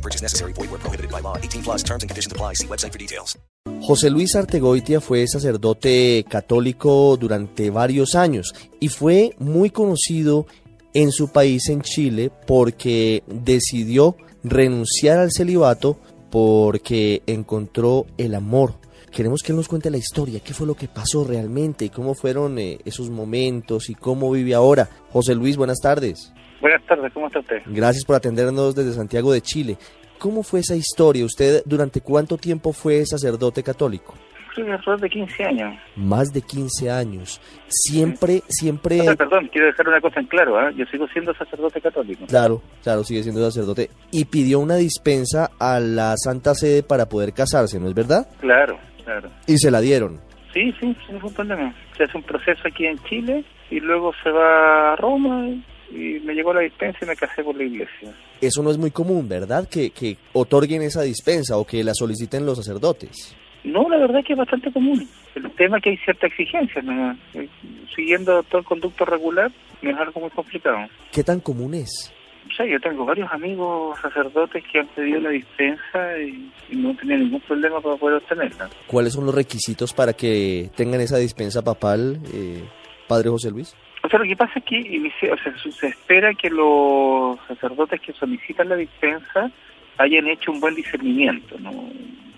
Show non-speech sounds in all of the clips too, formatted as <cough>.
No purchase necessary. Void where prohibited by law. 18 plus terms and conditions apply. See website for details. José Luis Artegoitia fue sacerdote católico durante varios años y fue muy conocido en su país, en Chile, porque decidió renunciar al celibato porque encontró el amor. Queremos que él nos cuente la historia, qué fue lo que pasó realmente y cómo fueron eh, esos momentos y cómo vive ahora. José Luis, buenas tardes. Buenas tardes, ¿cómo está usted? Gracias por atendernos desde Santiago de Chile. ¿Cómo fue esa historia? ¿Usted durante cuánto tiempo fue sacerdote católico? Soy alrededor de 15 años. Más de 15 años. Siempre, siempre... O sea, perdón, quiero dejar una cosa en claro, ¿ah? yo sigo siendo sacerdote católico. Claro, claro, sigue siendo sacerdote. Y pidió una dispensa a la Santa Sede para poder casarse, ¿no es verdad? Claro, claro. Y se la dieron. Sí, sí, sin ningún problema. Se hace un proceso aquí en Chile y luego se va a Roma y me llegó la dispensa y me casé por la iglesia. Eso no es muy común, ¿verdad? Que, que otorguen esa dispensa o que la soliciten los sacerdotes. No, la verdad es que es bastante común. El tema es que hay cierta exigencia, ¿no? Eh, siguiendo todo el conducto regular, es algo muy complicado. ¿Qué tan común es? O sea, yo tengo varios amigos sacerdotes que han pedido la dispensa y, y no tenían ningún problema para poder obtenerla. ¿Cuáles son los requisitos para que tengan esa dispensa papal, eh, Padre José Luis? Sea, lo que pasa es que o sea, se- espera que los sacerdotes que solicitan la dispensa hayan hecho un buen discernimiento, no,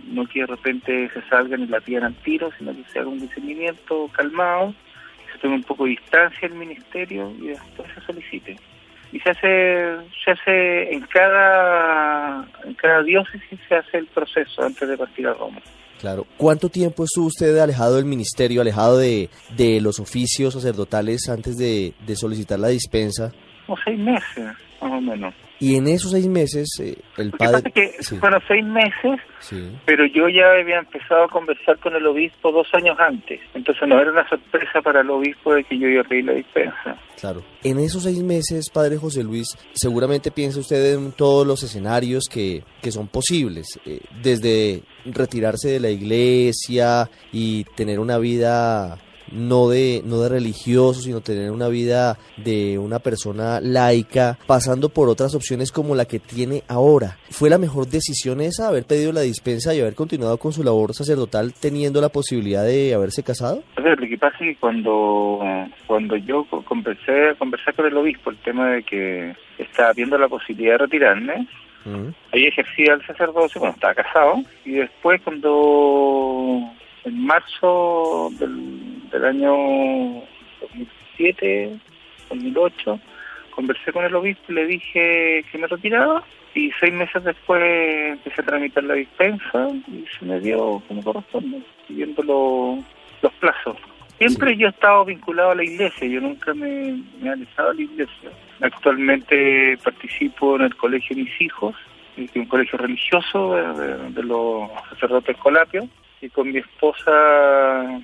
no que de repente se salgan y la pidan al tiro, sino que se haga un discernimiento calmado, se tome un poco de distancia el ministerio y después se solicite. Y se hace, se hace en cada, en cada diócesis se hace el proceso antes de partir a Roma. Claro. ¿Cuánto tiempo estuvo usted alejado del ministerio, alejado de, de los oficios sacerdotales antes de, de solicitar la dispensa? Seis meses, más o menos. Y en esos seis meses, eh, el pasa padre... que Sí, fueron seis meses sí. pero yo ya había empezado a conversar con el obispo dos años antes, entonces no era una sorpresa para el obispo de que yo iba a pedir la dispensa. Claro. En esos seis meses, Padre José Luis, seguramente piensa usted en todos los escenarios que, que son posibles, eh, desde retirarse de la iglesia y tener una vida no de, no de religioso, sino tener una vida de una persona laica, pasando por otras opciones como la que tiene ahora. ¿Fue la mejor decisión esa, haber pedido la dispensa y haber continuado con su labor sacerdotal teniendo la posibilidad de haberse casado? Lo que pasa es que cuando, cuando yo co- conversé, conversé con el obispo el tema de que estaba viendo la posibilidad de retirarme, Mm. ahí ejercía el sacerdocio, bueno, estaba casado, y después cuando en marzo del, del año 2007, 2008, conversé con el obispo y le dije que me retiraba, y seis meses después empecé a tramitar la dispensa y se me dio como corresponde, siguiendo lo- los plazos. Siempre yo he estado vinculado a la iglesia, yo nunca me, me he alejado de la iglesia. Actualmente participo en el colegio de mis hijos, que es un colegio religioso de, de- de los sacerdotes colapios, y con mi esposa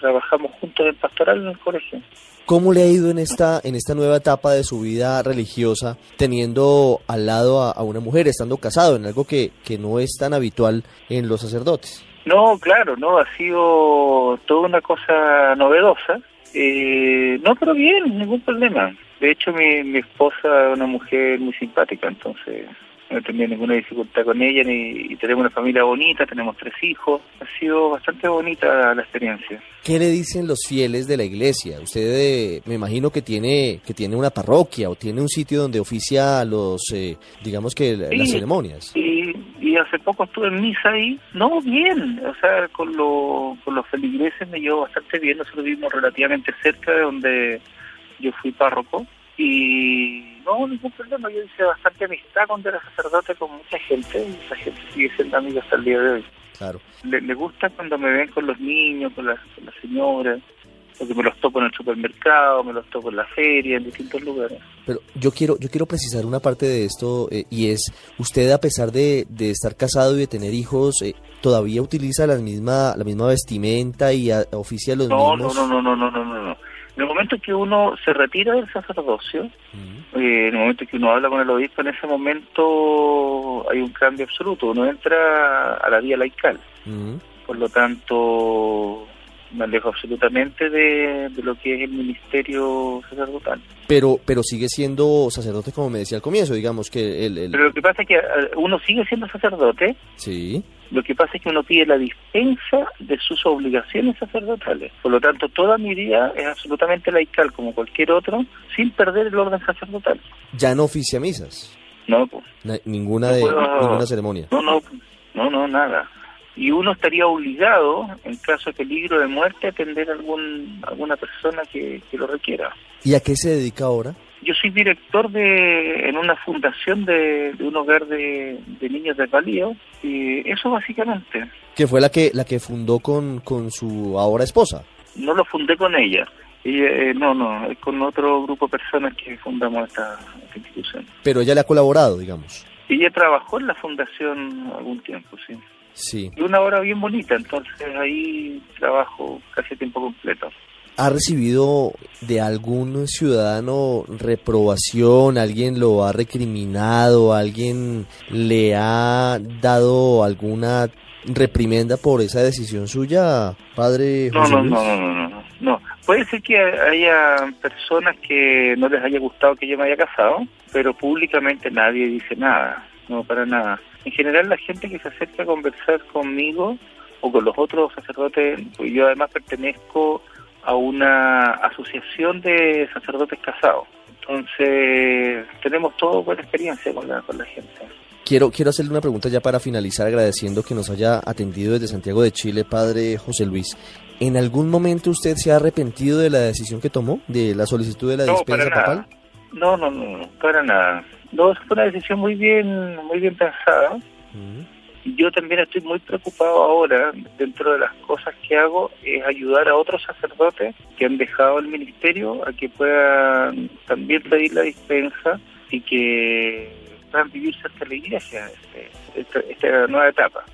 trabajamos juntos en pastoral en el colegio. ¿Cómo le ha ido en esta, en esta nueva etapa de su vida religiosa, teniendo al lado a, a una mujer, estando casado, en algo que, que no es tan habitual en los sacerdotes? No, claro, no, ha sido toda una cosa novedosa. Eh, no, pero bien, ningún problema. De hecho, mi, mi esposa es una mujer muy simpática, entonces no he tenido ninguna dificultad con ella ni, y tenemos una familia bonita, tenemos tres hijos. Ha sido bastante bonita la experiencia. ¿Qué le dicen los fieles de la iglesia? Usted eh, me imagino que tiene, que tiene una parroquia o tiene un sitio donde oficia los, eh, digamos que la- las ceremonias. Y, y hace poco estuve en misa ahí. No, bien. O sea, con, lo- con los feligreses me llevo bastante bien. Nosotros vivimos relativamente cerca de donde yo fui párroco. Y no, ningún problema. Yo hice bastante amistad cuando era sacerdote con mucha gente. Y esa gente sigue siendo amiga hasta el día de hoy. Claro. Le, le gusta cuando me ven con los niños, con las, con las señoras. porque me los topo en el supermercado, me los topo en la feria, en distintos lugares. Pero yo quiero, yo quiero precisar una parte de esto eh, y es, usted a pesar de, de estar casado y de tener hijos, eh, todavía utiliza la misma, la misma vestimenta y a- oficia los No, mismos. no, no, no, no, no, no, no. En el momento que uno se retira del sacerdocio, Mm, eh, en el momento que uno habla con el obispo, en ese momento hay un cambio absoluto. Uno entra a la vía laical. mm. Por lo tanto, me alejo absolutamente de, de lo que es el ministerio sacerdotal. Pero, pero sigue siendo sacerdote como me decía al comienzo, digamos que el, el- Pero lo que pasa es que eh, uno sigue siendo sacerdote, sí, lo que pasa es que uno pide la dispensa de sus obligaciones sacerdotales. Por lo tanto, toda mi vida es absolutamente laical como cualquier otro, sin perder el orden sacerdotal. ya no oficia misas, No, pues, na- ninguna No de puedo- ninguna ceremonia. no, no, no, no, nada. Y uno estaría obligado, en caso de peligro de muerte, a atender a algún, alguna persona que, que lo requiera. ¿Y a qué se dedica ahora? Yo soy director de en una fundación de, de un hogar de, de niños desvalidos y eso básicamente. Que fue la que la que fundó con, con su ahora esposa. No lo fundé con ella. Y, eh, no, no, es con otro grupo de personas que fundamos esta, esta institución. Pero ella le ha colaborado, digamos. Ella trabajó en la fundación algún tiempo, sí. Sí. Y una hora bien bonita, entonces ahí trabajo casi tiempo completo. ¿Ha recibido de algún ciudadano reprobación? ¿Alguien lo ha recriminado? ¿Alguien le ha dado alguna reprimenda por esa decisión suya, padre No, José no, no, no, no, no. Puede ser que haya personas que no les haya gustado que yo me haya casado, pero públicamente nadie dice nada, no para nada. En general la gente que se acerca a conversar conmigo o con los otros sacerdotes, pues yo además pertenezco a una asociación de sacerdotes casados. Entonces tenemos todo buena experiencia con la, con la gente. Quiero, quiero hacerle una pregunta ya para finalizar, agradeciendo que nos haya atendido desde Santiago de Chile, padre José Luis. ¿En algún momento usted se ha arrepentido de la decisión que tomó, de la solicitud de la No, dispensa papal? No, no, no, no, para nada. No, fue una decisión muy bien, muy bien pensada. Y yo también estoy muy preocupado ahora, dentro de las cosas que hago, es ayudar a otros sacerdotes que han dejado el ministerio a que puedan también pedir la dispensa y que puedan vivir cerca de la iglesia este, esta, esta nueva etapa.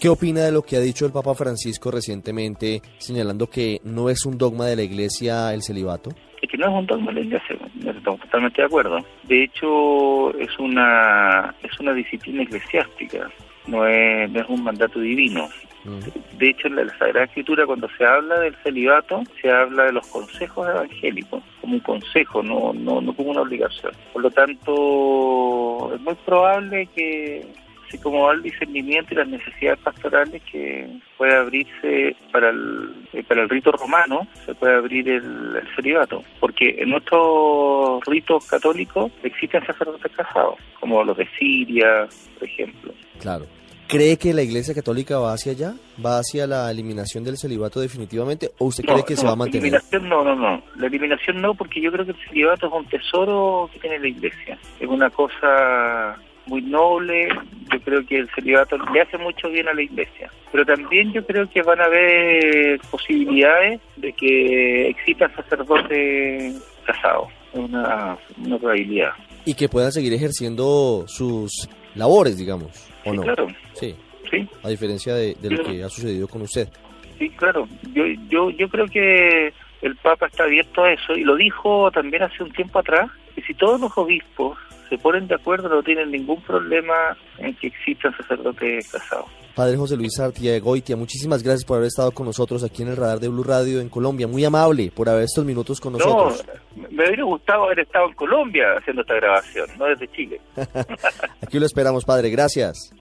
¿Qué opina de lo que ha dicho el Papa Francisco recientemente, señalando que no es un dogma de la Iglesia el celibato? Es que no es un dogma de la iglesia, estamos totalmente de acuerdo. De hecho, es una, es una disciplina eclesiástica, no es, no es un mandato divino. Mm. De hecho, en la Sagrada Escritura, cuando se habla del celibato, se habla de los consejos evangélicos, como un consejo, no, no, no como una obligación. Por lo tanto, es muy probable que, así como va el discernimiento y las necesidades pastorales, que pueda abrirse para el, eh, para el rito romano, se puede abrir el, el celibato. Porque en nuestros ritos católicos existen sacerdotes casados, como los de Siria, por ejemplo. Claro. ¿Cree que la Iglesia Católica va hacia allá? ¿Va hacia la eliminación del celibato definitivamente? ¿O usted cree que se va a mantener? Eliminación no, no, no. La eliminación no, porque yo creo que el celibato es un tesoro que tiene la iglesia. Es una cosa muy noble. Yo creo que el celibato le hace mucho bien a la iglesia. Pero también yo creo que van a haber posibilidades de que existan sacerdotes casados. Es una, una probabilidad. Y que puedan seguir ejerciendo sus labores, digamos, ¿o Sí, no? claro. Sí, Sí, a diferencia de, de lo que ha sucedido con usted. Sí, claro. Yo, yo, yo creo que el Papa está abierto a eso y lo dijo también hace un tiempo atrás, que si todos los obispos se ponen de acuerdo no tienen ningún problema en que existan sacerdotes casados. Padre José Luis Artiega Goitia, muchísimas gracias por haber estado con nosotros aquí en el radar de Blue Radio en Colombia. Muy amable por haber estos minutos con nosotros. No, me hubiera gustado haber estado en Colombia haciendo esta grabación, no desde Chile. <laughs> Aquí lo esperamos, padre. Gracias.